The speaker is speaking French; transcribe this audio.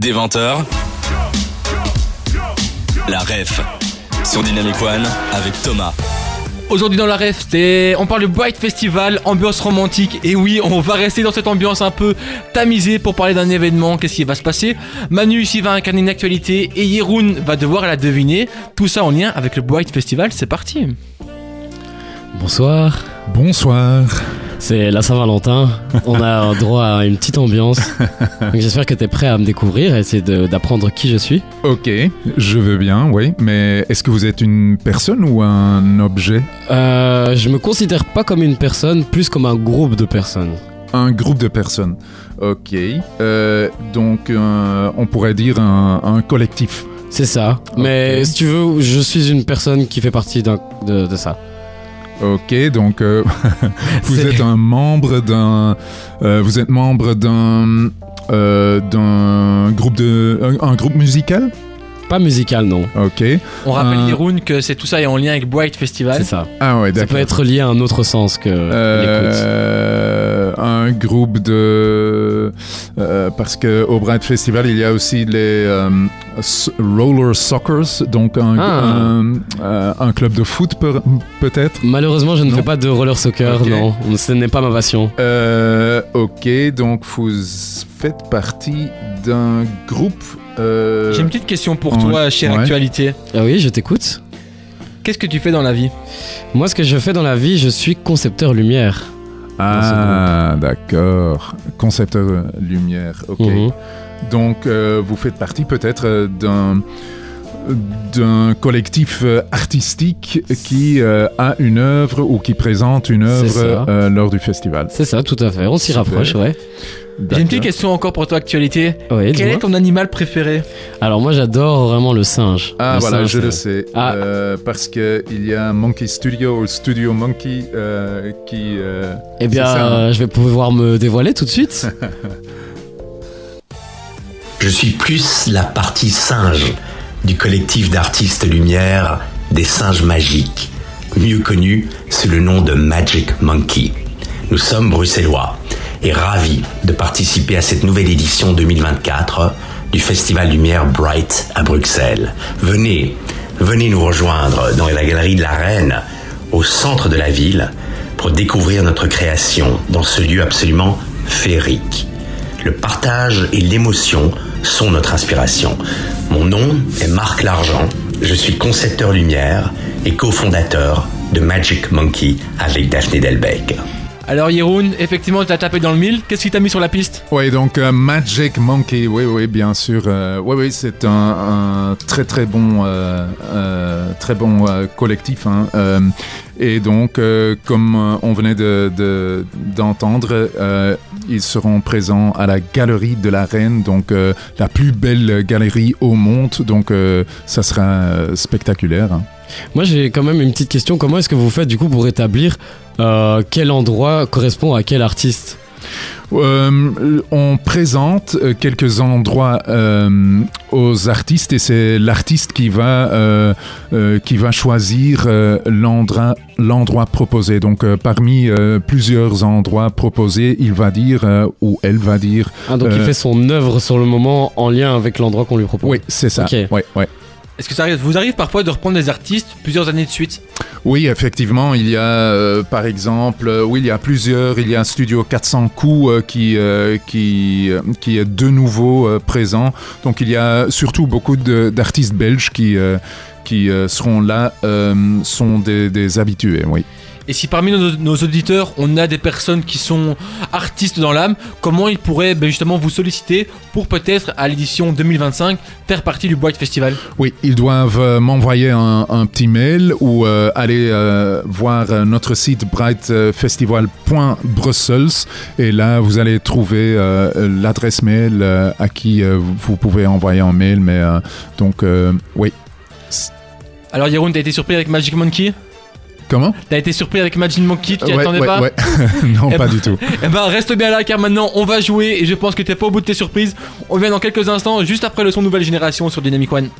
Des 20h, la ref sur Dynamic One avec Thomas. Aujourd'hui dans la ref, on parle du Bright Festival, ambiance romantique. Et oui, on va rester dans cette ambiance un peu tamisée pour parler d'un événement. Qu'est-ce qui va se passer? Manu ici va incarner une actualité et Yeroun va devoir la deviner. Tout ça en lien avec le Bright Festival. C'est parti. Bonsoir, Bonsoir. C'est la Saint-Valentin. On a droit à une petite ambiance. Donc J'espère que tu es prêt à me découvrir et essayer d'apprendre qui je suis. Ok, je veux bien, oui. Mais est-ce que vous êtes une personne ou un objet? Euh, je me considère pas comme une personne, plus comme un groupe de personnes. Un groupe de personnes. Ok. Euh, donc, euh, on pourrait dire un, un collectif. C'est ça. Mais si tu veux, je suis une personne qui fait partie de ça. Ok, donc euh, vous êtes un membre d'un. euh, vous êtes membre d'un. euh, d'un groupe de. Un, un groupe musical? Pas musical, non. Ok. On rappelle Euh, Yeroun que c'est tout ça est en lien avec Bright Festival. C'est ça. Ah ouais, Ça d'accord. peut être lié à un autre sens que l'écoute. Un groupe de euh, parce que au Bright Festival il y a aussi les euh, roller soccers donc un, Ah. un, euh, un club de foot peut- peut-être Malheureusement, je ne Non. fais pas de roller soccer, non. Ce n'est pas ma passion. Euh, ok donc vous faites partie d'un groupe euh, J'ai une petite question pour toi, chère Ouais. actualité. Ah oui, je t'écoute. Qu'est-ce que tu fais dans la vie? Moi, ce que je fais dans la vie, je suis concepteur lumière. Ah d'accord concepteur euh, lumière ok Mhm. Donc, euh, vous faites partie peut-être euh, d'un d'un collectif artistique qui euh, a une œuvre ou qui présente une œuvre euh, lors du festival. C'est ça, tout à fait. On s'y rapproche, ouais. J'ai une petite question encore pour toi, actualité. Ouais, Quel est ton animal préféré? Alors moi, j'adore vraiment le singe. Ah Le voilà, singe, je le sais. Ah. Euh, parce que il y a Monkey Studio ou Studio Monkey euh, qui. euh, Eh bien, hein. euh, je vais pouvoir me dévoiler tout de suite. Je suis plus la partie singe du collectif d'artistes lumière des singes magiques, mieux connu sous le nom de Magic Monkey. Nous sommes bruxellois et ravis de participer à cette nouvelle édition 2024 du Festival Lumière Bright à Bruxelles. Venez, venez nous rejoindre dans la galerie de la Reine, au centre de la ville, pour découvrir notre création dans ce lieu absolument féerique. Le partage et l'émotion sont notre inspiration. Mon nom est Marc Largent, je suis concepteur lumière et cofondateur de Magic Monkey avec Daphné Delbecq. Alors Yeroun, effectivement, tu as tapé dans le mille. Qu'est-ce qui t'a mis sur la piste? Oui, donc euh, Magic Monkey, oui, oui, bien sûr. euh, oui, oui, c'est un, très très bon, euh, très bon collectif. hein, et donc, comme on venait de- de- d'entendre, euh, ils seront présents à la Galerie de la Reine, donc la plus belle galerie au monde. Donc, ça sera spectaculaire. hein. Moi, j'ai quand même une petite question. Comment est-ce que vous faites du coup pour établir euh, quel endroit correspond à quel artiste? Euh, on présente euh, quelques endroits euh, aux artistes et c'est l'artiste qui va euh, qui va choisir l'endroit l'endroit proposé. Donc parmi plusieurs endroits proposés, il va dire ou elle va dire. Ah, donc il fait son œuvre sur le moment en lien avec l'endroit qu'on lui propose. Oui, c'est ça. Ok. Ouais, ouais. Est-ce que ça vous arrive parfois de reprendre des artistes plusieurs années de suite? Oui, effectivement, il y a euh, par exemple, euh, oui, il y a plusieurs, il y a Studio 400 coups euh, qui, qui, qui est de nouveau présent. Donc il y a surtout beaucoup d'artistes belges qui, qui seront là, sont des, des habitués, oui. Et si parmi nos, nos auditeurs, on a des personnes qui sont artistes dans l'âme, comment ils pourraient ben, justement vous solliciter pour peut-être à l'édition 2025 faire partie du Bright Festival? Oui, ils doivent euh, m'envoyer un, un petit mail ou euh, aller euh, voir notre site brightfestival.brussels et là vous allez trouver euh, l'adresse mail à qui vous pouvez envoyer un mail. Mais donc oui. Alors Yeroun, t'as été surpris avec Magic Monkey? Comment T'as été surpris avec Magic Monkey, tu t'y Ouais, pas ouais. Non, Eh pas ben- du tout. Eh ben reste bien là car maintenant on va jouer et je pense que t'es pas au bout de tes surprises. On revient dans quelques instants juste après le son Nouvelle Génération sur Dynamic One.